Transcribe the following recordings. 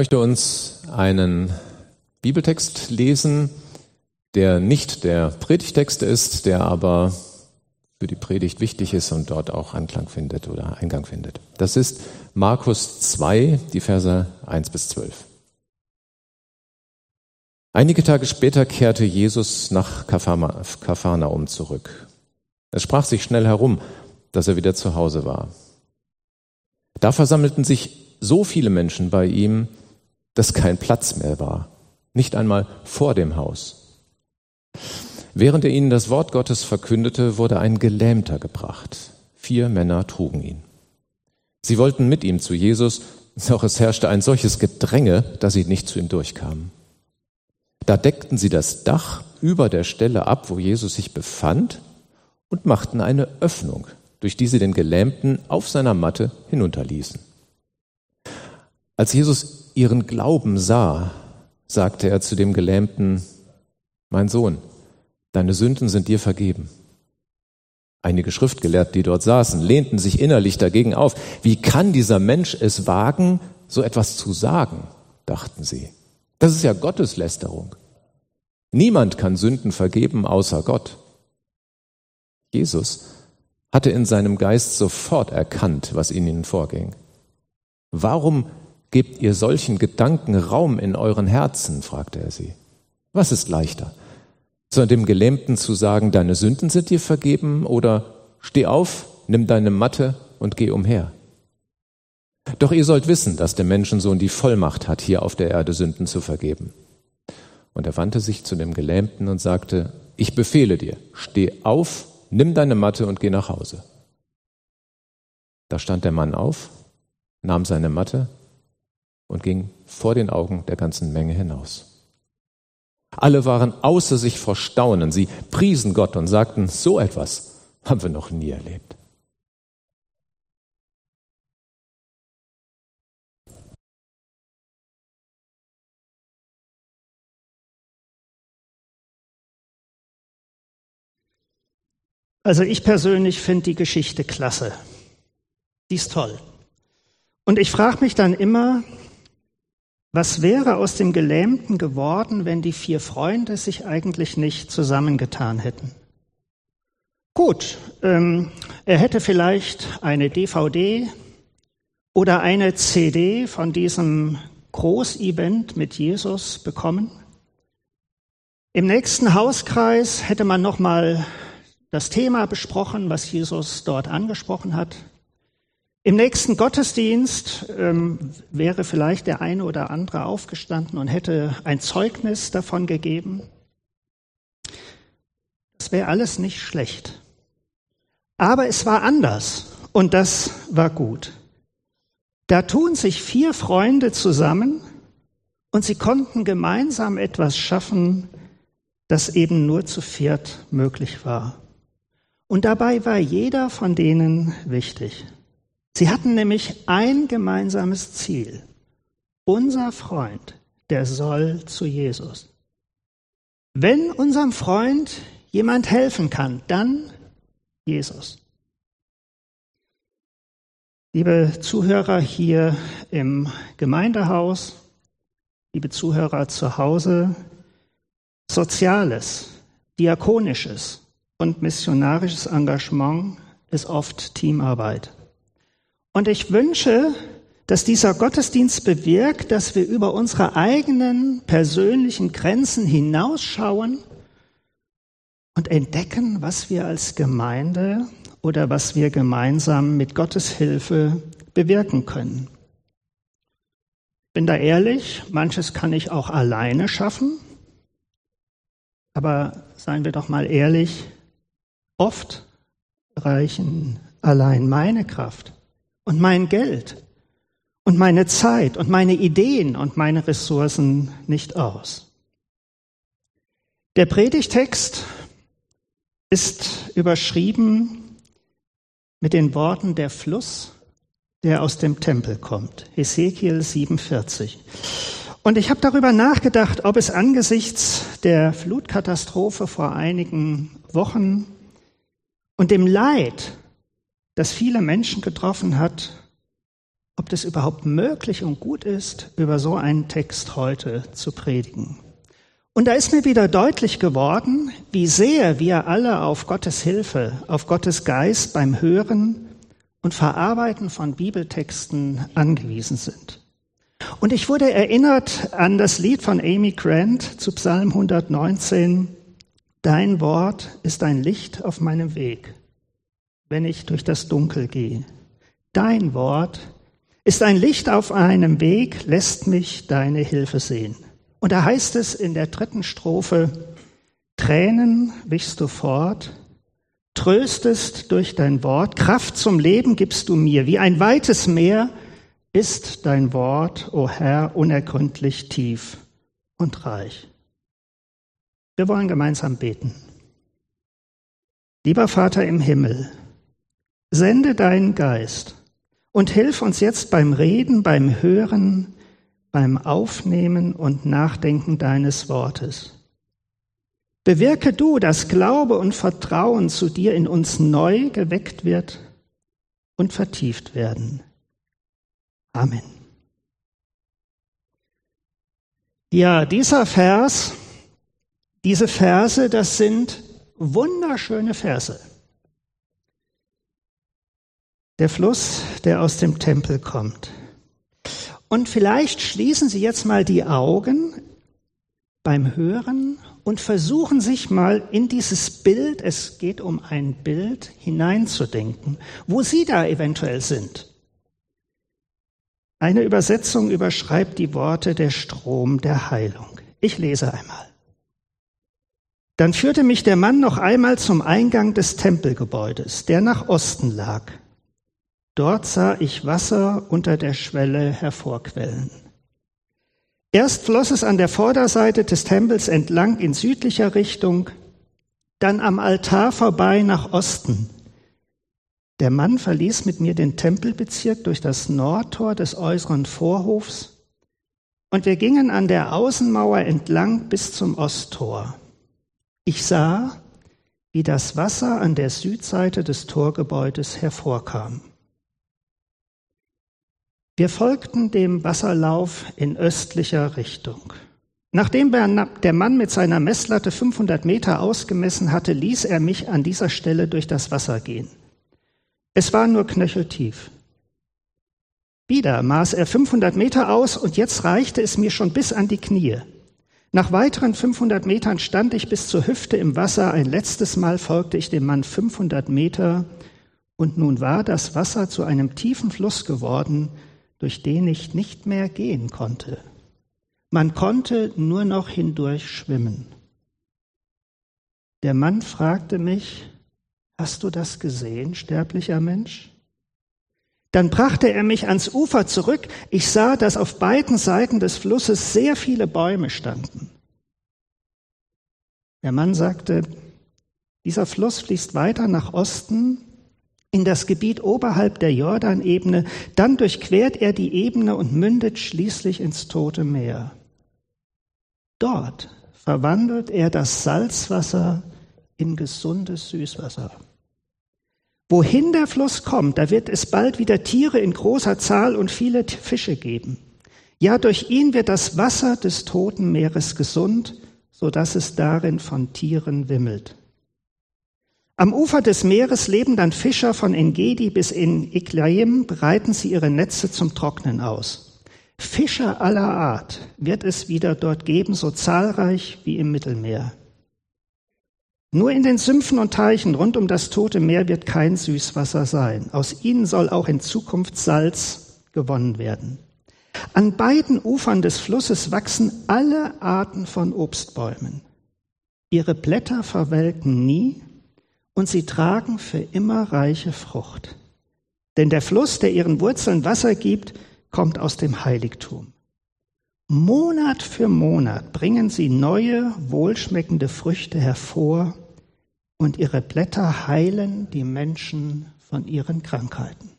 möchte uns einen Bibeltext lesen, der nicht der Predigtext ist, der aber für die Predigt wichtig ist und dort auch Anklang findet oder Eingang findet. Das ist Markus 2, die Verse 1 bis 12. Einige Tage später kehrte Jesus nach Kapharnaum zurück. Es sprach sich schnell herum, dass er wieder zu Hause war. Da versammelten sich so viele Menschen bei ihm, dass kein Platz mehr war, nicht einmal vor dem Haus. Während er ihnen das Wort Gottes verkündete, wurde ein Gelähmter gebracht. Vier Männer trugen ihn. Sie wollten mit ihm zu Jesus, doch es herrschte ein solches Gedränge, dass sie nicht zu ihm durchkamen. Da deckten sie das Dach über der Stelle ab, wo Jesus sich befand, und machten eine Öffnung, durch die sie den Gelähmten auf seiner Matte hinunterließen. Als Jesus ihren Glauben sah, sagte er zu dem Gelähmten, Mein Sohn, deine Sünden sind dir vergeben. Einige Schriftgelehrte, die dort saßen, lehnten sich innerlich dagegen auf. Wie kann dieser Mensch es wagen, so etwas zu sagen, dachten sie. Das ist ja Gotteslästerung. Niemand kann Sünden vergeben außer Gott. Jesus hatte in seinem Geist sofort erkannt, was in ihnen vorging. Warum gebt ihr solchen Gedanken Raum in euren Herzen? fragte er sie. Was ist leichter? Zu dem Gelähmten zu sagen, deine Sünden sind dir vergeben oder steh auf, nimm deine Matte und geh umher. Doch ihr sollt wissen, dass der Menschensohn die Vollmacht hat, hier auf der Erde Sünden zu vergeben. Und er wandte sich zu dem Gelähmten und sagte, ich befehle dir, steh auf, nimm deine Matte und geh nach Hause. Da stand der Mann auf, nahm seine Matte und ging vor den Augen der ganzen Menge hinaus. Alle waren außer sich vor Staunen. Sie priesen Gott und sagten, so etwas haben wir noch nie erlebt. Also ich persönlich finde die Geschichte klasse. Die ist toll. Und ich frage mich dann immer, was wäre aus dem Gelähmten geworden, wenn die vier Freunde sich eigentlich nicht zusammengetan hätten? Gut, ähm, er hätte vielleicht eine DVD oder eine CD von diesem Großevent mit Jesus bekommen. Im nächsten Hauskreis hätte man noch mal das Thema besprochen, was Jesus dort angesprochen hat. Im nächsten Gottesdienst ähm, wäre vielleicht der eine oder andere aufgestanden und hätte ein Zeugnis davon gegeben. Das wäre alles nicht schlecht. Aber es war anders und das war gut. Da tun sich vier Freunde zusammen und sie konnten gemeinsam etwas schaffen, das eben nur zu viert möglich war. Und dabei war jeder von denen wichtig. Sie hatten nämlich ein gemeinsames Ziel. Unser Freund, der soll zu Jesus. Wenn unserem Freund jemand helfen kann, dann Jesus. Liebe Zuhörer hier im Gemeindehaus, liebe Zuhörer zu Hause, Soziales, Diakonisches, und missionarisches Engagement ist oft Teamarbeit. Und ich wünsche, dass dieser Gottesdienst bewirkt, dass wir über unsere eigenen persönlichen Grenzen hinausschauen und entdecken, was wir als Gemeinde oder was wir gemeinsam mit Gottes Hilfe bewirken können. Bin da ehrlich, manches kann ich auch alleine schaffen, aber seien wir doch mal ehrlich, Oft reichen allein meine Kraft und mein Geld und meine Zeit und meine Ideen und meine Ressourcen nicht aus. Der Predigtext ist überschrieben mit den Worten der Fluss, der aus dem Tempel kommt. Ezekiel 47. Und ich habe darüber nachgedacht, ob es angesichts der Flutkatastrophe vor einigen Wochen und dem Leid, das viele Menschen getroffen hat, ob das überhaupt möglich und gut ist, über so einen Text heute zu predigen. Und da ist mir wieder deutlich geworden, wie sehr wir alle auf Gottes Hilfe, auf Gottes Geist beim Hören und Verarbeiten von Bibeltexten angewiesen sind. Und ich wurde erinnert an das Lied von Amy Grant zu Psalm 119. Dein Wort ist ein Licht auf meinem Weg, wenn ich durch das Dunkel gehe. Dein Wort ist ein Licht auf einem Weg, lässt mich deine Hilfe sehen. Und da heißt es in der dritten Strophe, Tränen wichst du fort, tröstest durch dein Wort, Kraft zum Leben gibst du mir, wie ein weites Meer ist dein Wort, o Herr, unergründlich tief und reich. Wir wollen gemeinsam beten. Lieber Vater im Himmel, sende deinen Geist und hilf uns jetzt beim Reden, beim Hören, beim Aufnehmen und Nachdenken deines Wortes. Bewirke du, dass Glaube und Vertrauen zu dir in uns neu geweckt wird und vertieft werden. Amen. Ja, dieser Vers, diese Verse, das sind wunderschöne Verse. Der Fluss, der aus dem Tempel kommt. Und vielleicht schließen Sie jetzt mal die Augen beim Hören und versuchen sich mal in dieses Bild, es geht um ein Bild, hineinzudenken, wo Sie da eventuell sind. Eine Übersetzung überschreibt die Worte der Strom der Heilung. Ich lese einmal. Dann führte mich der Mann noch einmal zum Eingang des Tempelgebäudes, der nach Osten lag. Dort sah ich Wasser unter der Schwelle hervorquellen. Erst floss es an der Vorderseite des Tempels entlang in südlicher Richtung, dann am Altar vorbei nach Osten. Der Mann verließ mit mir den Tempelbezirk durch das Nordtor des äußeren Vorhofs und wir gingen an der Außenmauer entlang bis zum Osttor. Ich sah, wie das Wasser an der Südseite des Torgebäudes hervorkam. Wir folgten dem Wasserlauf in östlicher Richtung. Nachdem der Mann mit seiner Messlatte 500 Meter ausgemessen hatte, ließ er mich an dieser Stelle durch das Wasser gehen. Es war nur knöcheltief. Wieder maß er 500 Meter aus und jetzt reichte es mir schon bis an die Knie. Nach weiteren 500 Metern stand ich bis zur Hüfte im Wasser. Ein letztes Mal folgte ich dem Mann 500 Meter und nun war das Wasser zu einem tiefen Fluss geworden, durch den ich nicht mehr gehen konnte. Man konnte nur noch hindurch schwimmen. Der Mann fragte mich, Hast du das gesehen, sterblicher Mensch? Dann brachte er mich ans Ufer zurück. Ich sah, dass auf beiden Seiten des Flusses sehr viele Bäume standen. Der Mann sagte, dieser Fluss fließt weiter nach Osten in das Gebiet oberhalb der Jordanebene, dann durchquert er die Ebene und mündet schließlich ins Tote Meer. Dort verwandelt er das Salzwasser in gesundes Süßwasser. Wohin der Fluss kommt, da wird es bald wieder Tiere in großer Zahl und viele Fische geben. Ja, durch ihn wird das Wasser des Toten Meeres gesund, so dass es darin von Tieren wimmelt. Am Ufer des Meeres leben dann Fischer von Engedi bis in Iklaim, breiten sie ihre Netze zum Trocknen aus. Fischer aller Art wird es wieder dort geben, so zahlreich wie im Mittelmeer. Nur in den Sümpfen und Teichen rund um das Tote Meer wird kein Süßwasser sein. Aus ihnen soll auch in Zukunft Salz gewonnen werden. An beiden Ufern des Flusses wachsen alle Arten von Obstbäumen. Ihre Blätter verwelken nie und sie tragen für immer reiche Frucht. Denn der Fluss, der ihren Wurzeln Wasser gibt, kommt aus dem Heiligtum. Monat für Monat bringen sie neue, wohlschmeckende Früchte hervor und ihre Blätter heilen die Menschen von ihren Krankheiten.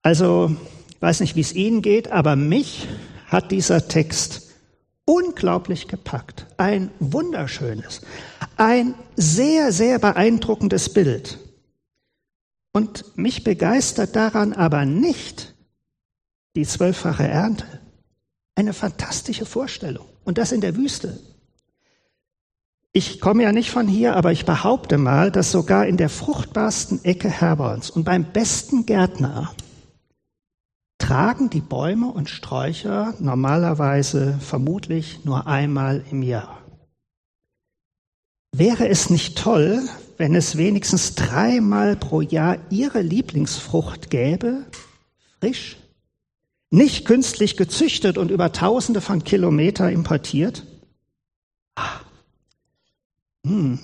Also, ich weiß nicht, wie es Ihnen geht, aber mich hat dieser Text unglaublich gepackt. Ein wunderschönes, ein sehr, sehr beeindruckendes Bild. Und mich begeistert daran aber nicht die zwölffache Ernte. Eine fantastische Vorstellung. Und das in der Wüste. Ich komme ja nicht von hier, aber ich behaupte mal, dass sogar in der fruchtbarsten Ecke Herborns und beim besten Gärtner tragen die Bäume und Sträucher normalerweise vermutlich nur einmal im Jahr. Wäre es nicht toll, wenn es wenigstens dreimal pro Jahr Ihre Lieblingsfrucht gäbe, frisch, nicht künstlich gezüchtet und über Tausende von Kilometern importiert? Ah. Hm.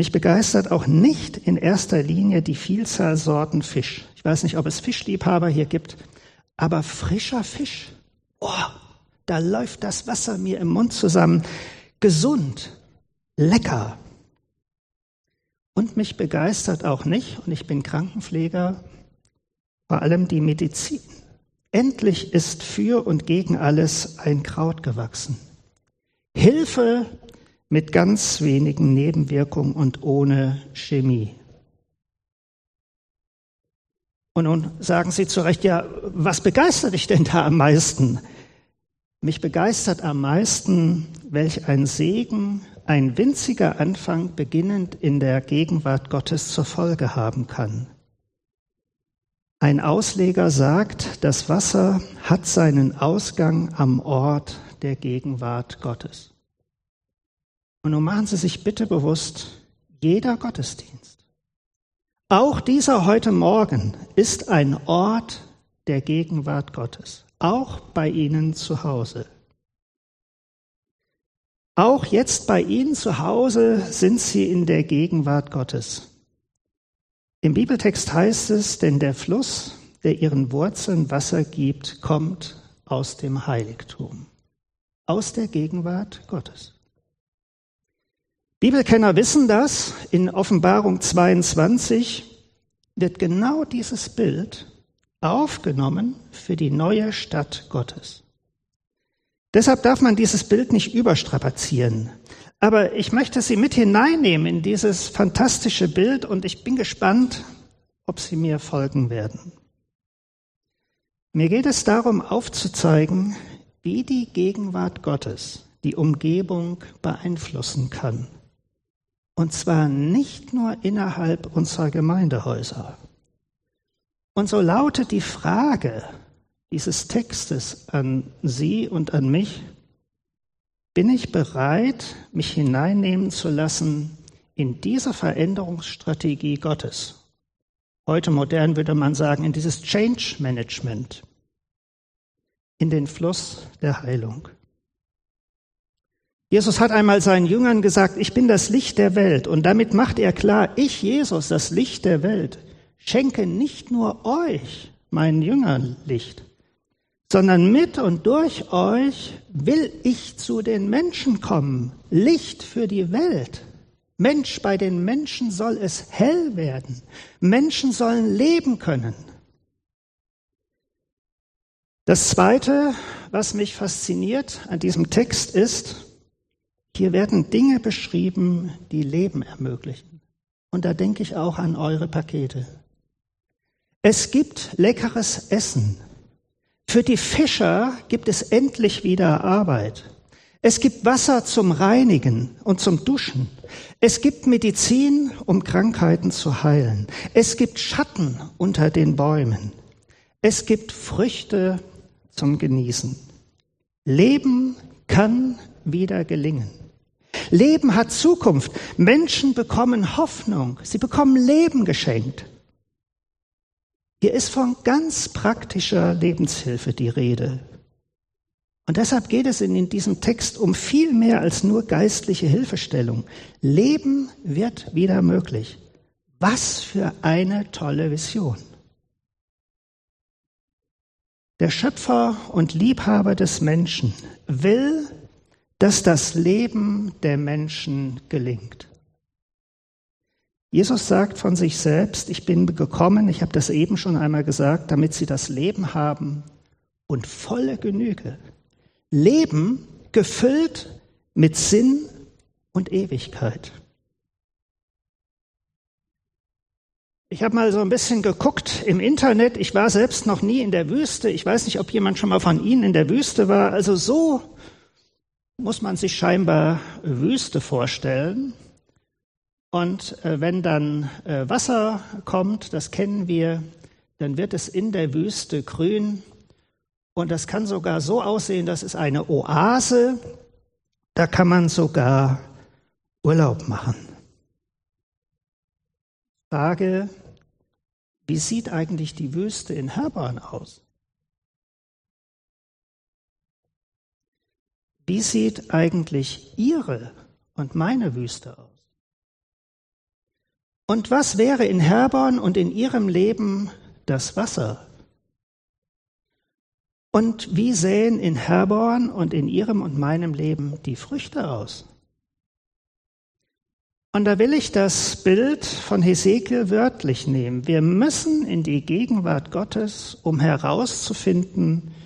Mich begeistert auch nicht in erster Linie die Vielzahl Sorten Fisch. Ich weiß nicht, ob es Fischliebhaber hier gibt, aber frischer Fisch. Oh, da läuft das Wasser mir im Mund zusammen. Gesund, lecker. Und mich begeistert auch nicht, und ich bin Krankenpfleger, vor allem die Medizin. Endlich ist für und gegen alles ein Kraut gewachsen. Hilfe mit ganz wenigen Nebenwirkungen und ohne Chemie. Und nun sagen Sie zu Recht, ja, was begeistert dich denn da am meisten? Mich begeistert am meisten, welch ein Segen ein winziger Anfang beginnend in der Gegenwart Gottes zur Folge haben kann. Ein Ausleger sagt, das Wasser hat seinen Ausgang am Ort der Gegenwart Gottes. Und nun machen Sie sich bitte bewusst, jeder Gottesdienst, auch dieser heute Morgen, ist ein Ort der Gegenwart Gottes, auch bei Ihnen zu Hause. Auch jetzt bei Ihnen zu Hause sind Sie in der Gegenwart Gottes. Im Bibeltext heißt es, denn der Fluss, der ihren Wurzeln Wasser gibt, kommt aus dem Heiligtum, aus der Gegenwart Gottes. Bibelkenner wissen das. In Offenbarung 22 wird genau dieses Bild aufgenommen für die neue Stadt Gottes. Deshalb darf man dieses Bild nicht überstrapazieren. Aber ich möchte Sie mit hineinnehmen in dieses fantastische Bild und ich bin gespannt, ob Sie mir folgen werden. Mir geht es darum aufzuzeigen, wie die Gegenwart Gottes die Umgebung beeinflussen kann. Und zwar nicht nur innerhalb unserer Gemeindehäuser. Und so lautet die Frage, dieses Textes an Sie und an mich, bin ich bereit, mich hineinnehmen zu lassen in diese Veränderungsstrategie Gottes? Heute modern würde man sagen, in dieses Change Management, in den Fluss der Heilung. Jesus hat einmal seinen Jüngern gesagt, ich bin das Licht der Welt. Und damit macht er klar, ich, Jesus, das Licht der Welt, schenke nicht nur euch, meinen Jüngern, Licht, sondern mit und durch euch will ich zu den Menschen kommen, Licht für die Welt. Mensch, bei den Menschen soll es hell werden. Menschen sollen leben können. Das Zweite, was mich fasziniert an diesem Text ist, hier werden Dinge beschrieben, die Leben ermöglichen. Und da denke ich auch an eure Pakete. Es gibt leckeres Essen, für die Fischer gibt es endlich wieder Arbeit. Es gibt Wasser zum Reinigen und zum Duschen. Es gibt Medizin, um Krankheiten zu heilen. Es gibt Schatten unter den Bäumen. Es gibt Früchte zum Genießen. Leben kann wieder gelingen. Leben hat Zukunft. Menschen bekommen Hoffnung. Sie bekommen Leben geschenkt. Hier ist von ganz praktischer Lebenshilfe die Rede. Und deshalb geht es in diesem Text um viel mehr als nur geistliche Hilfestellung. Leben wird wieder möglich. Was für eine tolle Vision. Der Schöpfer und Liebhaber des Menschen will, dass das Leben der Menschen gelingt. Jesus sagt von sich selbst, ich bin gekommen, ich habe das eben schon einmal gesagt, damit sie das Leben haben und volle Genüge. Leben gefüllt mit Sinn und Ewigkeit. Ich habe mal so ein bisschen geguckt im Internet. Ich war selbst noch nie in der Wüste. Ich weiß nicht, ob jemand schon mal von Ihnen in der Wüste war. Also so muss man sich scheinbar Wüste vorstellen. Und äh, wenn dann äh, Wasser kommt, das kennen wir, dann wird es in der Wüste grün. Und das kann sogar so aussehen, das ist eine Oase. Da kann man sogar Urlaub machen. Frage, wie sieht eigentlich die Wüste in Herborn aus? Wie sieht eigentlich Ihre und meine Wüste aus? Und was wäre in Herborn und in Ihrem Leben das Wasser? Und wie sehen in Herborn und in Ihrem und meinem Leben die Früchte aus? Und da will ich das Bild von Hesekiel wörtlich nehmen. Wir müssen in die Gegenwart Gottes, um herauszufinden,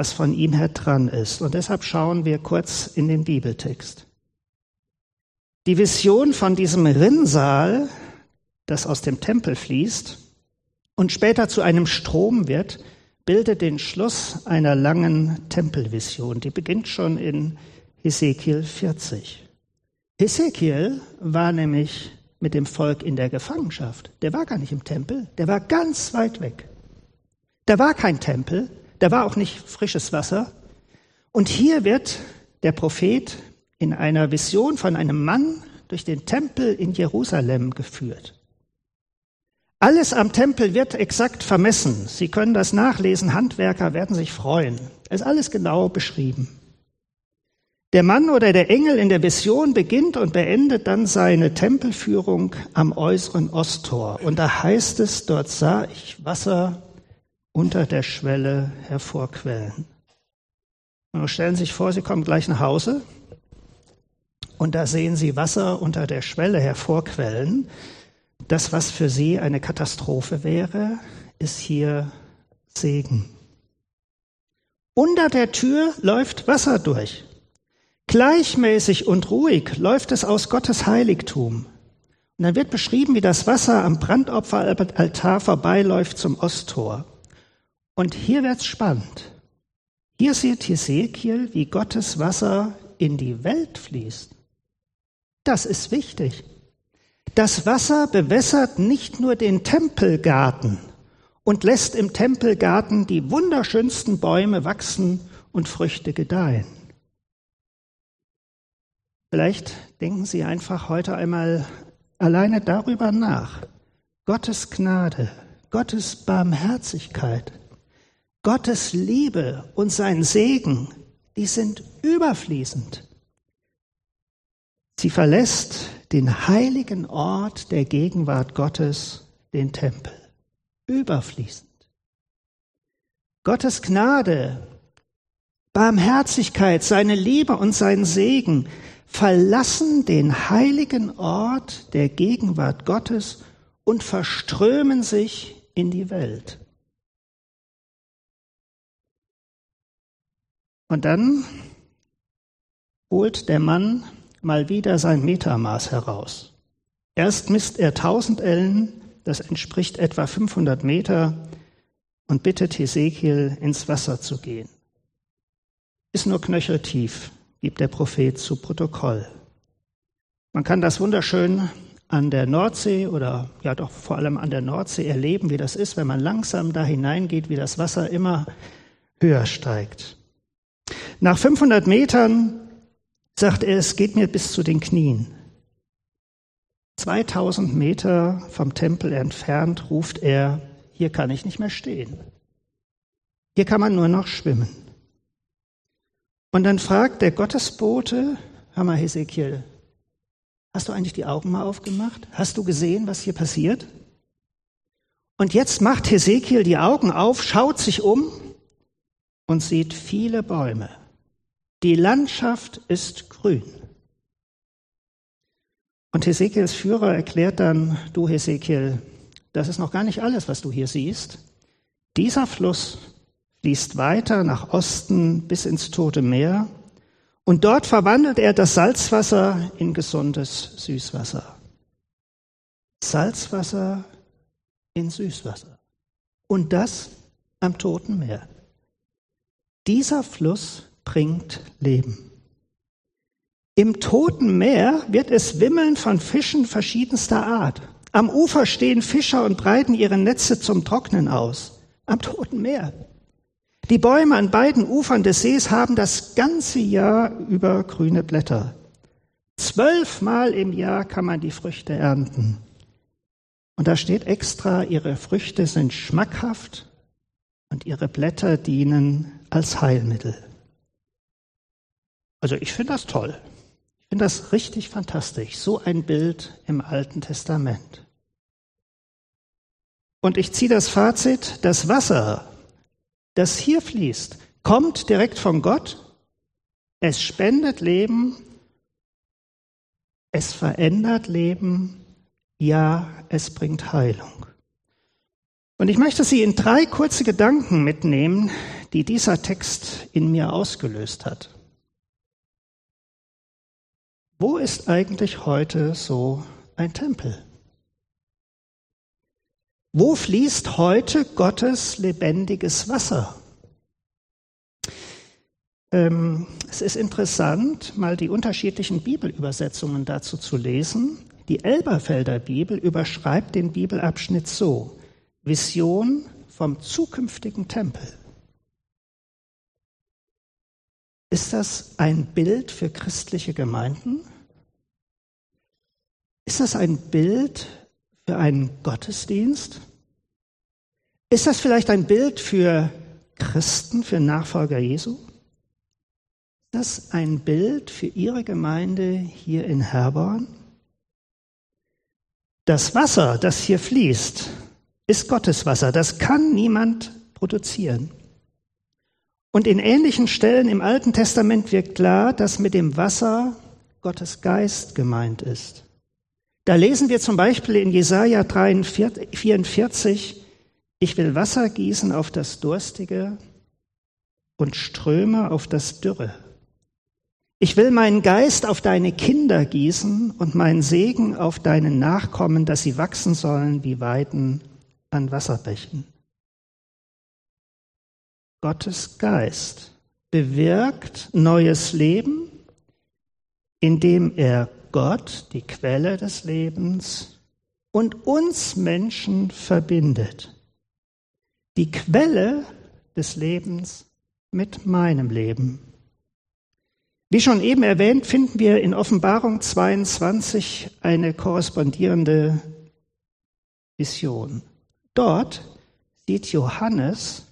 was von ihm her dran ist. Und deshalb schauen wir kurz in den Bibeltext. Die Vision von diesem Rinnsal, das aus dem Tempel fließt und später zu einem Strom wird, bildet den Schluss einer langen Tempelvision. Die beginnt schon in Hesekiel 40. Hesekiel war nämlich mit dem Volk in der Gefangenschaft. Der war gar nicht im Tempel, der war ganz weit weg. Da war kein Tempel, da war auch nicht frisches Wasser. Und hier wird der Prophet in einer Vision von einem Mann durch den Tempel in Jerusalem geführt. Alles am Tempel wird exakt vermessen. Sie können das nachlesen, Handwerker werden sich freuen. Es ist alles genau beschrieben. Der Mann oder der Engel in der Vision beginnt und beendet dann seine Tempelführung am äußeren Osttor. Und da heißt es, dort sah ich Wasser unter der Schwelle hervorquellen. Und stellen Sie sich vor, Sie kommen gleich nach Hause und da sehen Sie Wasser unter der Schwelle hervorquellen. Das, was für Sie eine Katastrophe wäre, ist hier Segen. Unter der Tür läuft Wasser durch. Gleichmäßig und ruhig läuft es aus Gottes Heiligtum. Und dann wird beschrieben, wie das Wasser am Brandopferaltar vorbeiläuft zum Osttor. Und hier wird's spannend. Hier sieht Hesekiel, wie Gottes Wasser in die Welt fließt. Das ist wichtig. Das Wasser bewässert nicht nur den Tempelgarten und lässt im Tempelgarten die wunderschönsten Bäume wachsen und Früchte gedeihen. Vielleicht denken Sie einfach heute einmal alleine darüber nach. Gottes Gnade, Gottes Barmherzigkeit, Gottes Liebe und sein Segen, die sind überfließend. Sie verlässt den heiligen Ort der Gegenwart Gottes, den Tempel. Überfließend. Gottes Gnade, Barmherzigkeit, seine Liebe und sein Segen verlassen den heiligen Ort der Gegenwart Gottes und verströmen sich in die Welt. Und dann holt der Mann mal wieder sein Metermaß heraus. Erst misst er 1000 Ellen, das entspricht etwa 500 Meter, und bittet Hesekiel, ins Wasser zu gehen. Ist nur knöcheltief, gibt der Prophet zu Protokoll. Man kann das wunderschön an der Nordsee oder ja doch vor allem an der Nordsee erleben, wie das ist, wenn man langsam da hineingeht, wie das Wasser immer höher steigt. Nach 500 Metern sagt er, es geht mir bis zu den Knien. 2000 Meter vom Tempel entfernt ruft er, hier kann ich nicht mehr stehen. Hier kann man nur noch schwimmen. Und dann fragt der Gottesbote, hör mal Hesekiel, hast du eigentlich die Augen mal aufgemacht? Hast du gesehen, was hier passiert? Und jetzt macht Hesekiel die Augen auf, schaut sich um und sieht viele Bäume. Die Landschaft ist grün. Und Hesekiels Führer erklärt dann, du Hesekiel, das ist noch gar nicht alles, was du hier siehst. Dieser Fluss fließt weiter nach Osten bis ins Tote Meer und dort verwandelt er das Salzwasser in gesundes Süßwasser. Salzwasser in Süßwasser. Und das am Toten Meer. Dieser Fluss bringt Leben. Im Toten Meer wird es wimmeln von Fischen verschiedenster Art. Am Ufer stehen Fischer und breiten ihre Netze zum Trocknen aus. Am Toten Meer. Die Bäume an beiden Ufern des Sees haben das ganze Jahr über grüne Blätter. Zwölfmal im Jahr kann man die Früchte ernten. Und da steht extra, ihre Früchte sind schmackhaft und ihre Blätter dienen als Heilmittel. Also ich finde das toll. Ich finde das richtig fantastisch, so ein Bild im Alten Testament. Und ich ziehe das Fazit, das Wasser, das hier fließt, kommt direkt von Gott, es spendet Leben es verändert Leben, ja, es bringt Heilung. Und ich möchte Sie in drei kurze Gedanken mitnehmen, die dieser Text in mir ausgelöst hat. Wo ist eigentlich heute so ein Tempel? Wo fließt heute Gottes lebendiges Wasser? Ähm, es ist interessant, mal die unterschiedlichen Bibelübersetzungen dazu zu lesen. Die Elberfelder Bibel überschreibt den Bibelabschnitt so, Vision vom zukünftigen Tempel. Ist das ein Bild für christliche Gemeinden? Ist das ein Bild für einen Gottesdienst? Ist das vielleicht ein Bild für Christen, für Nachfolger Jesu? das ein Bild für Ihre Gemeinde hier in Herborn? Das Wasser, das hier fließt, ist Gottes Wasser. Das kann niemand produzieren. Und in ähnlichen Stellen im Alten Testament wird klar, dass mit dem Wasser Gottes Geist gemeint ist. Da lesen wir zum Beispiel in Jesaja 44, ich will Wasser gießen auf das Durstige und Ströme auf das Dürre. Ich will meinen Geist auf deine Kinder gießen und meinen Segen auf deine Nachkommen, dass sie wachsen sollen wie Weiden an Wasserbächen. Gottes Geist bewirkt neues Leben, indem er Gott, die Quelle des Lebens, und uns Menschen verbindet. Die Quelle des Lebens mit meinem Leben. Wie schon eben erwähnt, finden wir in Offenbarung 22 eine korrespondierende Vision. Dort sieht Johannes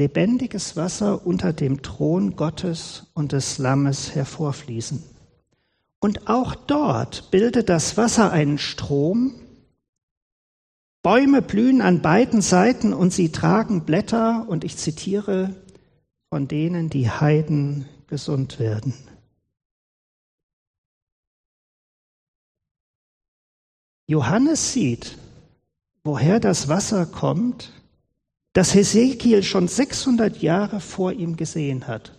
lebendiges Wasser unter dem Thron Gottes und des Lammes hervorfließen. Und auch dort bildet das Wasser einen Strom. Bäume blühen an beiden Seiten und sie tragen Blätter, und ich zitiere, von denen die Heiden gesund werden. Johannes sieht, woher das Wasser kommt, das Hesekiel schon 600 Jahre vor ihm gesehen hat,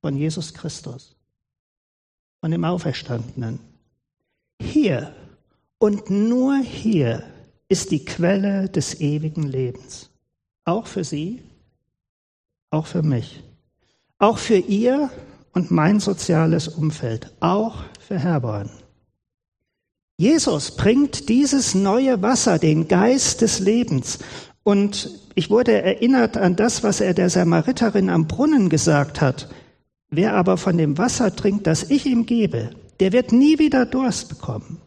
von Jesus Christus, von dem Auferstandenen. Hier und nur hier ist die Quelle des ewigen Lebens, auch für Sie, auch für mich. Auch für ihr und mein soziales Umfeld, auch für Herborn. Jesus bringt dieses neue Wasser, den Geist des Lebens. Und ich wurde erinnert an das, was er der Samariterin am Brunnen gesagt hat. Wer aber von dem Wasser trinkt, das ich ihm gebe, der wird nie wieder Durst bekommen.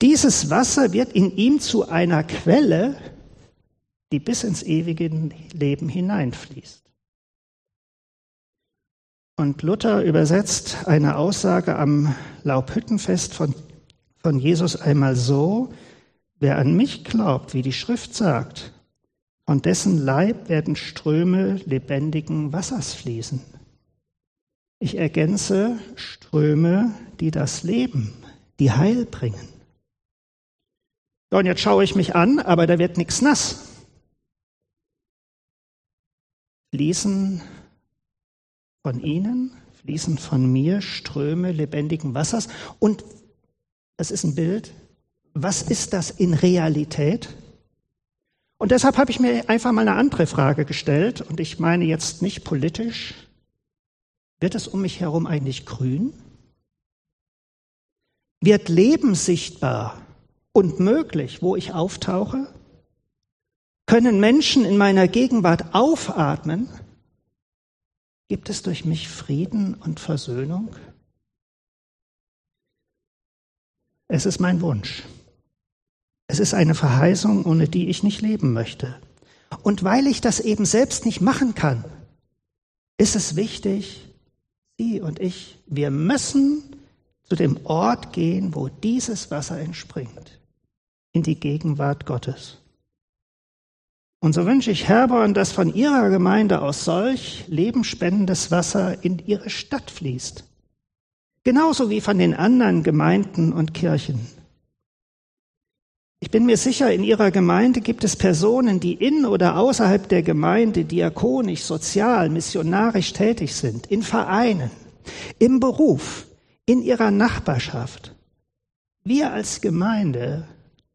Dieses Wasser wird in ihm zu einer Quelle, die bis ins ewige Leben hineinfließt. Und Luther übersetzt eine Aussage am Laubhüttenfest von, von Jesus einmal so, wer an mich glaubt, wie die Schrift sagt, von dessen Leib werden Ströme lebendigen Wassers fließen. Ich ergänze Ströme, die das Leben, die Heil bringen. Ja, und jetzt schaue ich mich an, aber da wird nichts nass. Fließen von ihnen fließen von mir Ströme lebendigen Wassers. Und das ist ein Bild. was ist das in Realität? Und deshalb habe ich mir einfach mal eine andere Frage gestellt, und ich meine jetzt nicht politisch. Wird es um mich herum eigentlich grün? Wird Leben sichtbar und möglich, wo ich auftauche? Können Menschen in meiner Gegenwart aufatmen? Gibt es durch mich Frieden und Versöhnung? Es ist mein Wunsch. Es ist eine Verheißung, ohne die ich nicht leben möchte. Und weil ich das eben selbst nicht machen kann, ist es wichtig, Sie und ich, wir müssen zu dem Ort gehen, wo dieses Wasser entspringt, in die Gegenwart Gottes. Und so wünsche ich Herborn, dass von ihrer Gemeinde aus solch lebensspendendes Wasser in ihre Stadt fließt. Genauso wie von den anderen Gemeinden und Kirchen. Ich bin mir sicher, in Ihrer Gemeinde gibt es Personen, die in oder außerhalb der Gemeinde diakonisch, sozial, missionarisch tätig sind, in Vereinen, im Beruf, in ihrer Nachbarschaft. Wir als Gemeinde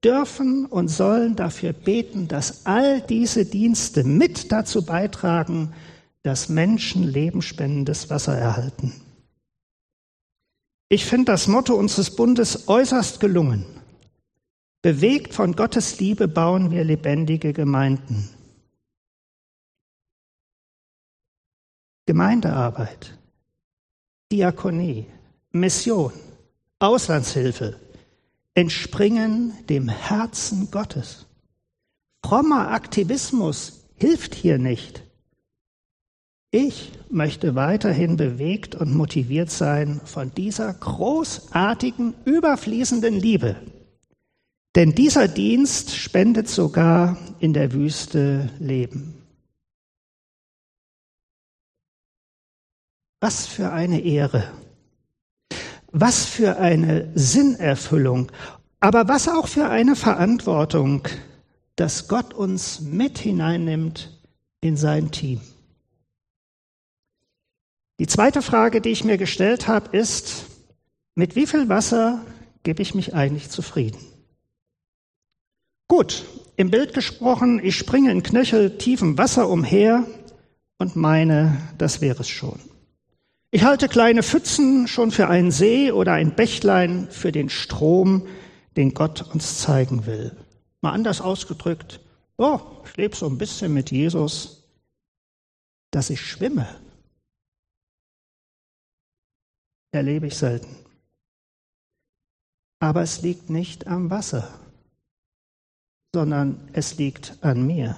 dürfen und sollen dafür beten, dass all diese Dienste mit dazu beitragen, dass Menschen lebensspendendes Wasser erhalten. Ich finde das Motto unseres Bundes äußerst gelungen. Bewegt von Gottes Liebe bauen wir lebendige Gemeinden. Gemeindearbeit, Diakonie, Mission, Auslandshilfe entspringen dem Herzen Gottes. Frommer Aktivismus hilft hier nicht. Ich möchte weiterhin bewegt und motiviert sein von dieser großartigen, überfließenden Liebe. Denn dieser Dienst spendet sogar in der Wüste Leben. Was für eine Ehre. Was für eine Sinnerfüllung. Aber was auch für eine Verantwortung, dass Gott uns mit hineinnimmt in sein Team. Die zweite Frage, die ich mir gestellt habe, ist, mit wie viel Wasser gebe ich mich eigentlich zufrieden? Gut, im Bild gesprochen, ich springe in knöcheltiefem Wasser umher und meine, das wäre es schon. Ich halte kleine Pfützen schon für einen See oder ein Bächlein für den Strom, den Gott uns zeigen will. Mal anders ausgedrückt, oh, ich lebe so ein bisschen mit Jesus, dass ich schwimme. Erlebe ich selten. Aber es liegt nicht am Wasser sondern es liegt an mir.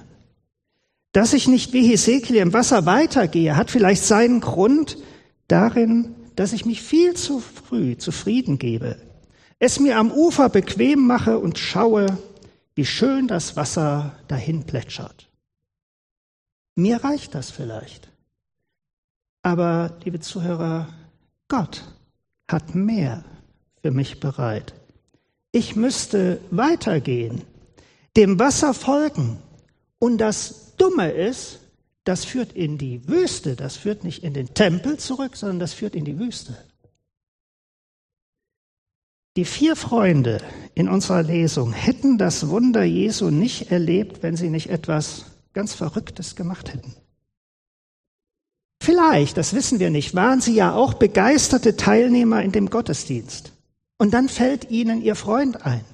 Dass ich nicht wie Hesekiel im Wasser weitergehe, hat vielleicht seinen Grund darin, dass ich mich viel zu früh zufrieden gebe, es mir am Ufer bequem mache und schaue, wie schön das Wasser dahin plätschert. Mir reicht das vielleicht. Aber, liebe Zuhörer, Gott hat mehr für mich bereit. Ich müsste weitergehen dem Wasser folgen. Und das Dumme ist, das führt in die Wüste, das führt nicht in den Tempel zurück, sondern das führt in die Wüste. Die vier Freunde in unserer Lesung hätten das Wunder Jesu nicht erlebt, wenn sie nicht etwas ganz Verrücktes gemacht hätten. Vielleicht, das wissen wir nicht, waren sie ja auch begeisterte Teilnehmer in dem Gottesdienst. Und dann fällt ihnen ihr Freund ein.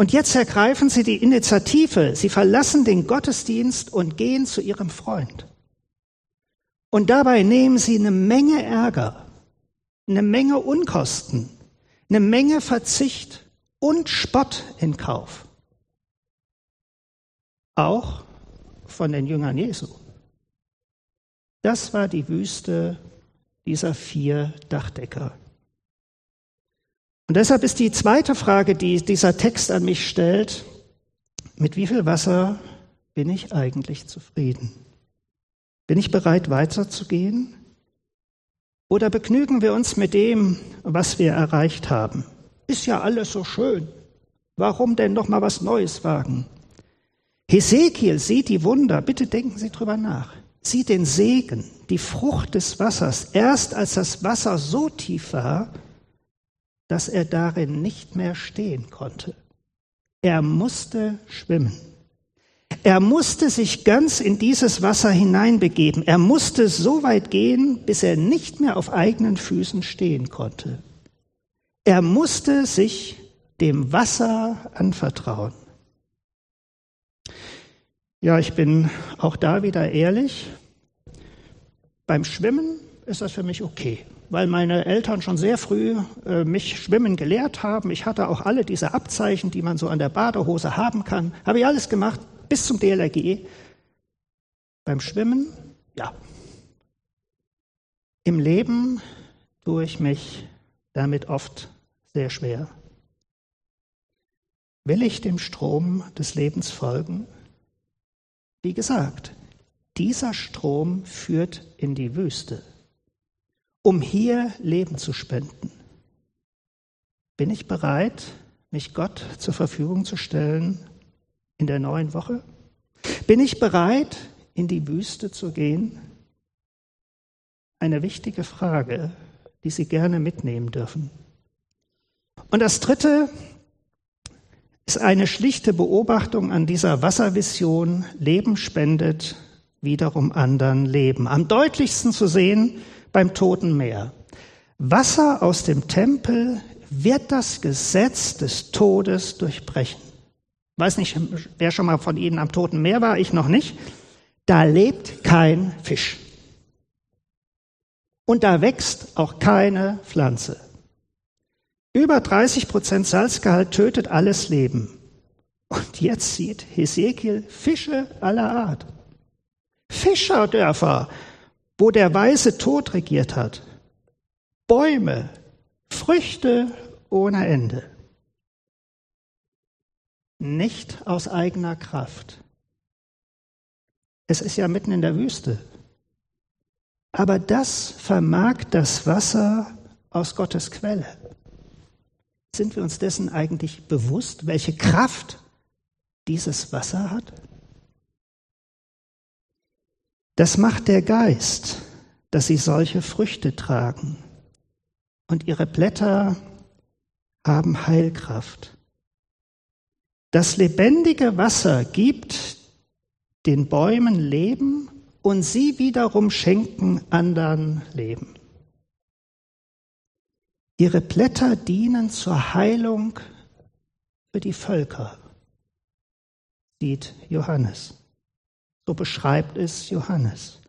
Und jetzt ergreifen sie die Initiative. Sie verlassen den Gottesdienst und gehen zu ihrem Freund. Und dabei nehmen sie eine Menge Ärger, eine Menge Unkosten, eine Menge Verzicht und Spott in Kauf. Auch von den Jüngern Jesu. Das war die Wüste dieser vier Dachdecker. Und deshalb ist die zweite Frage, die dieser Text an mich stellt, mit wie viel Wasser bin ich eigentlich zufrieden? Bin ich bereit weiterzugehen? Oder begnügen wir uns mit dem, was wir erreicht haben? Ist ja alles so schön. Warum denn noch mal was Neues wagen? Hesekiel sieht die Wunder, bitte denken Sie drüber nach. Sieht den Segen, die Frucht des Wassers, erst als das Wasser so tief war, dass er darin nicht mehr stehen konnte. Er musste schwimmen. Er musste sich ganz in dieses Wasser hineinbegeben. Er musste so weit gehen, bis er nicht mehr auf eigenen Füßen stehen konnte. Er musste sich dem Wasser anvertrauen. Ja, ich bin auch da wieder ehrlich. Beim Schwimmen ist das für mich okay, weil meine Eltern schon sehr früh äh, mich schwimmen gelehrt haben. Ich hatte auch alle diese Abzeichen, die man so an der Badehose haben kann. Habe ich alles gemacht bis zum DLRG. Beim Schwimmen, ja. Im Leben tue ich mich damit oft sehr schwer. Will ich dem Strom des Lebens folgen? Wie gesagt, dieser Strom führt in die Wüste, um hier Leben zu spenden. Bin ich bereit, mich Gott zur Verfügung zu stellen in der neuen Woche? Bin ich bereit, in die Wüste zu gehen? Eine wichtige Frage, die Sie gerne mitnehmen dürfen. Und das Dritte, ist eine schlichte Beobachtung an dieser Wasservision, Leben spendet, wiederum anderen Leben. Am deutlichsten zu sehen beim Toten Meer. Wasser aus dem Tempel wird das Gesetz des Todes durchbrechen. Ich weiß nicht, wer schon mal von Ihnen am Toten Meer war, ich noch nicht. Da lebt kein Fisch. Und da wächst auch keine Pflanze. Über 30 Prozent Salzgehalt tötet alles Leben. Und jetzt sieht Hesekiel Fische aller Art. Fischerdörfer, wo der weiße Tod regiert hat. Bäume, Früchte ohne Ende. Nicht aus eigener Kraft. Es ist ja mitten in der Wüste. Aber das vermag das Wasser aus Gottes Quelle. Sind wir uns dessen eigentlich bewusst, welche Kraft dieses Wasser hat? Das macht der Geist, dass sie solche Früchte tragen. Und ihre Blätter haben Heilkraft. Das lebendige Wasser gibt den Bäumen Leben und sie wiederum schenken anderen Leben. Ihre Blätter dienen zur Heilung für die Völker, sieht Johannes. So beschreibt es Johannes.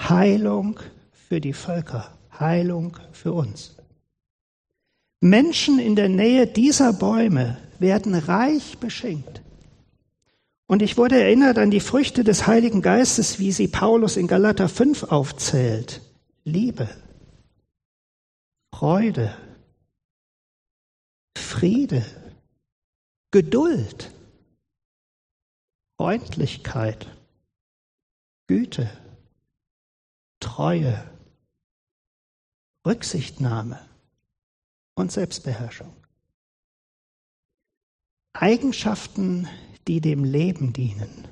Heilung für die Völker, Heilung für uns. Menschen in der Nähe dieser Bäume werden reich beschenkt. Und ich wurde erinnert an die Früchte des Heiligen Geistes, wie sie Paulus in Galater 5 aufzählt. Liebe, Freude, Friede, Geduld, Freundlichkeit, Güte, Treue, Rücksichtnahme und Selbstbeherrschung. Eigenschaften, die dem Leben dienen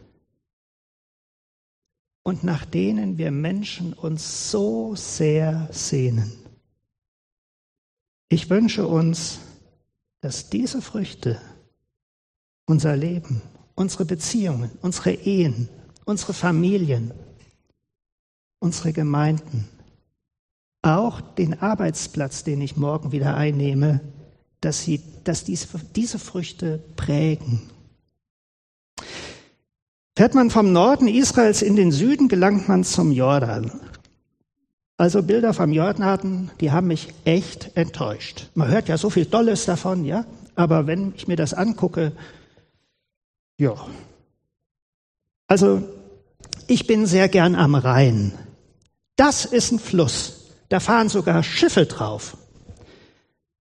und nach denen wir Menschen uns so sehr sehnen. Ich wünsche uns, dass diese Früchte unser Leben, unsere Beziehungen, unsere Ehen, unsere Familien, unsere Gemeinden, auch den Arbeitsplatz, den ich morgen wieder einnehme, dass, sie, dass diese, diese Früchte prägen. Fährt man vom Norden Israels in den Süden, gelangt man zum Jordan. Also Bilder vom Jordan, die haben mich echt enttäuscht. Man hört ja so viel Tolles davon, ja, aber wenn ich mir das angucke, ja. Also ich bin sehr gern am Rhein. Das ist ein Fluss. Da fahren sogar Schiffe drauf.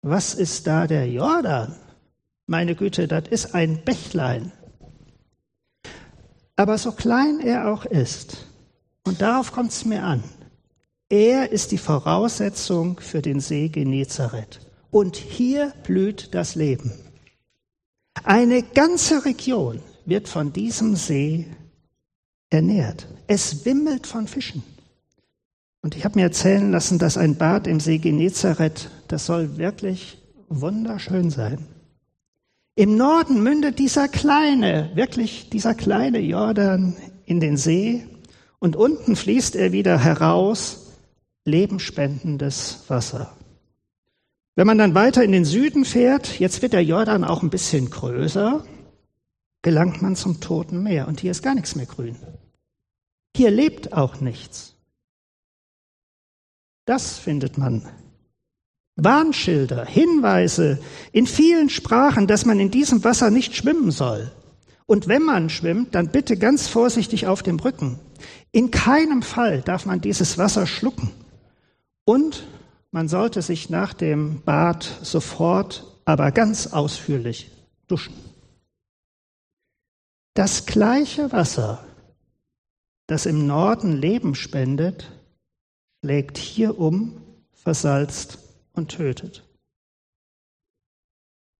Was ist da der Jordan? Meine Güte, das ist ein Bächlein. Aber so klein er auch ist, und darauf kommt es mir an, er ist die Voraussetzung für den See Genezareth. Und hier blüht das Leben. Eine ganze Region wird von diesem See ernährt. Es wimmelt von Fischen. Und ich habe mir erzählen lassen, dass ein Bad im See Genezareth, das soll wirklich wunderschön sein. Im Norden mündet dieser kleine, wirklich dieser kleine Jordan in den See und unten fließt er wieder heraus, lebenspendendes Wasser. Wenn man dann weiter in den Süden fährt, jetzt wird der Jordan auch ein bisschen größer, gelangt man zum Toten Meer und hier ist gar nichts mehr grün. Hier lebt auch nichts. Das findet man Warnschilder, Hinweise in vielen Sprachen, dass man in diesem Wasser nicht schwimmen soll. Und wenn man schwimmt, dann bitte ganz vorsichtig auf dem Rücken. In keinem Fall darf man dieses Wasser schlucken. Und man sollte sich nach dem Bad sofort, aber ganz ausführlich duschen. Das gleiche Wasser, das im Norden Leben spendet, schlägt hier um, versalzt und tötet.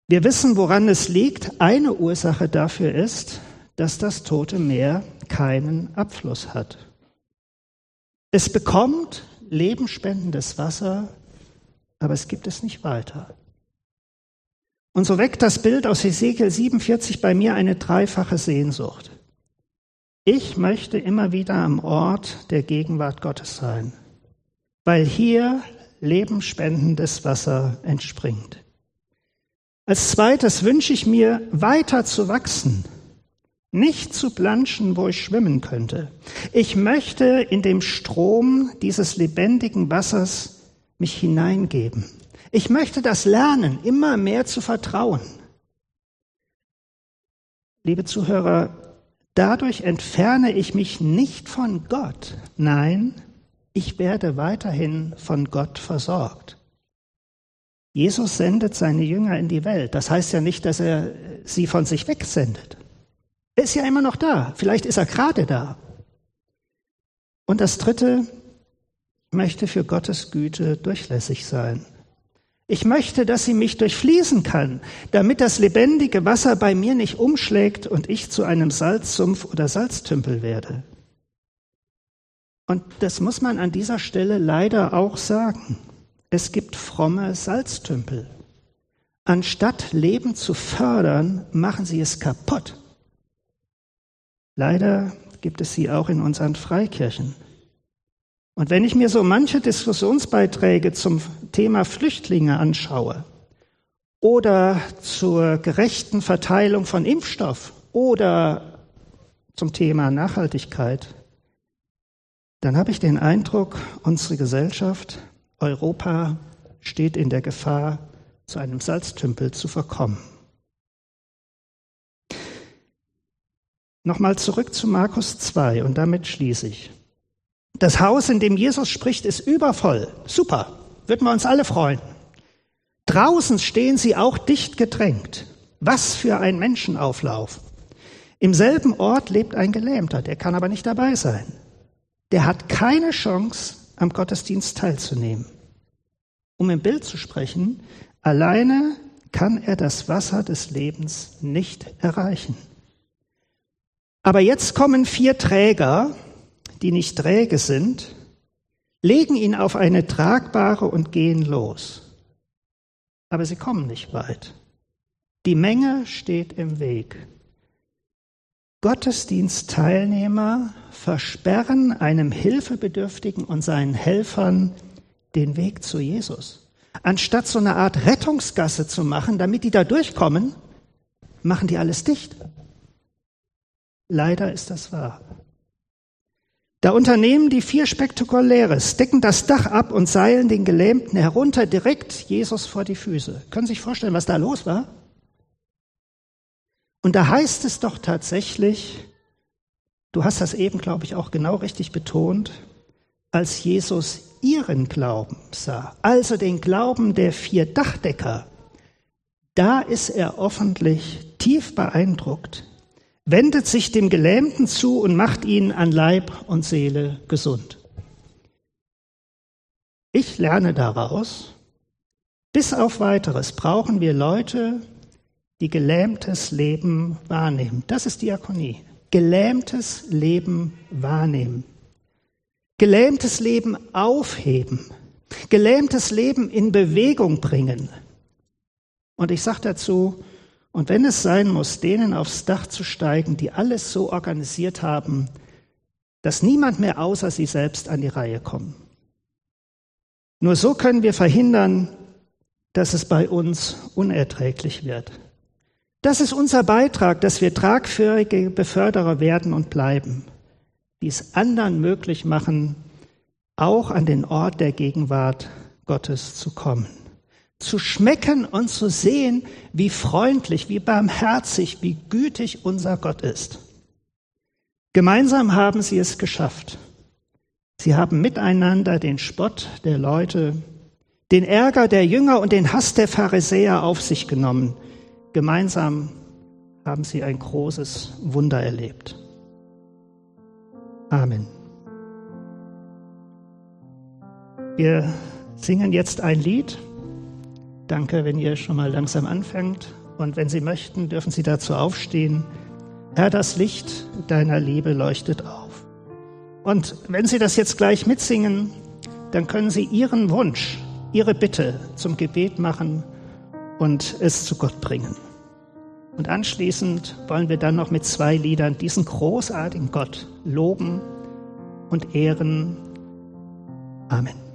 Wir wissen, woran es liegt. Eine Ursache dafür ist, dass das Tote Meer keinen Abfluss hat. Es bekommt lebensspendendes Wasser, aber es gibt es nicht weiter. Und so weckt das Bild aus Ezekiel 47 bei mir eine dreifache Sehnsucht. Ich möchte immer wieder am Ort der Gegenwart Gottes sein, weil hier lebensspendendes Wasser entspringt. Als zweites wünsche ich mir, weiter zu wachsen, nicht zu planschen, wo ich schwimmen könnte. Ich möchte in dem Strom dieses lebendigen Wassers mich hineingeben. Ich möchte das lernen, immer mehr zu vertrauen. Liebe Zuhörer, dadurch entferne ich mich nicht von Gott. Nein, ich werde weiterhin von Gott versorgt. Jesus sendet seine Jünger in die Welt. Das heißt ja nicht, dass er sie von sich wegsendet. Er ist ja immer noch da. Vielleicht ist er gerade da. Und das Dritte, möchte für Gottes Güte durchlässig sein. Ich möchte, dass sie mich durchfließen kann, damit das lebendige Wasser bei mir nicht umschlägt und ich zu einem Salzsumpf oder Salztümpel werde. Und das muss man an dieser Stelle leider auch sagen. Es gibt fromme Salztümpel. Anstatt Leben zu fördern, machen sie es kaputt. Leider gibt es sie auch in unseren Freikirchen. Und wenn ich mir so manche Diskussionsbeiträge zum Thema Flüchtlinge anschaue oder zur gerechten Verteilung von Impfstoff oder zum Thema Nachhaltigkeit, dann habe ich den Eindruck, unsere Gesellschaft, Europa steht in der Gefahr, zu einem Salztümpel zu verkommen. Nochmal zurück zu Markus 2 und damit schließe ich. Das Haus, in dem Jesus spricht, ist übervoll. Super, würden wir uns alle freuen. Draußen stehen sie auch dicht gedrängt. Was für ein Menschenauflauf. Im selben Ort lebt ein Gelähmter, der kann aber nicht dabei sein der hat keine Chance, am Gottesdienst teilzunehmen. Um im Bild zu sprechen, alleine kann er das Wasser des Lebens nicht erreichen. Aber jetzt kommen vier Träger, die nicht träge sind, legen ihn auf eine tragbare und gehen los. Aber sie kommen nicht weit. Die Menge steht im Weg. Gottesdienstteilnehmer versperren einem Hilfebedürftigen und seinen Helfern den Weg zu Jesus. Anstatt so eine Art Rettungsgasse zu machen, damit die da durchkommen, machen die alles dicht. Leider ist das wahr. Da unternehmen die vier Spektakuläres, decken das Dach ab und seilen den Gelähmten herunter direkt Jesus vor die Füße. Können Sie sich vorstellen, was da los war? Und da heißt es doch tatsächlich, du hast das eben, glaube ich, auch genau richtig betont, als Jesus ihren Glauben sah, also den Glauben der vier Dachdecker, da ist er offentlich tief beeindruckt, wendet sich dem Gelähmten zu und macht ihn an Leib und Seele gesund. Ich lerne daraus, bis auf weiteres brauchen wir Leute, die gelähmtes Leben wahrnehmen. Das ist Diakonie. Gelähmtes Leben wahrnehmen. Gelähmtes Leben aufheben. Gelähmtes Leben in Bewegung bringen. Und ich sage dazu, und wenn es sein muss, denen aufs Dach zu steigen, die alles so organisiert haben, dass niemand mehr außer sie selbst an die Reihe kommt. Nur so können wir verhindern, dass es bei uns unerträglich wird. Das ist unser Beitrag, dass wir tragfähige Beförderer werden und bleiben, die es anderen möglich machen, auch an den Ort der Gegenwart Gottes zu kommen. Zu schmecken und zu sehen, wie freundlich, wie barmherzig, wie gütig unser Gott ist. Gemeinsam haben sie es geschafft. Sie haben miteinander den Spott der Leute, den Ärger der Jünger und den Hass der Pharisäer auf sich genommen. Gemeinsam haben sie ein großes Wunder erlebt. Amen. Wir singen jetzt ein Lied. Danke, wenn ihr schon mal langsam anfängt. Und wenn Sie möchten, dürfen Sie dazu aufstehen. Herr, das Licht deiner Liebe leuchtet auf. Und wenn Sie das jetzt gleich mitsingen, dann können Sie Ihren Wunsch, Ihre Bitte zum Gebet machen und es zu Gott bringen. Und anschließend wollen wir dann noch mit zwei Liedern diesen großartigen Gott loben und ehren. Amen.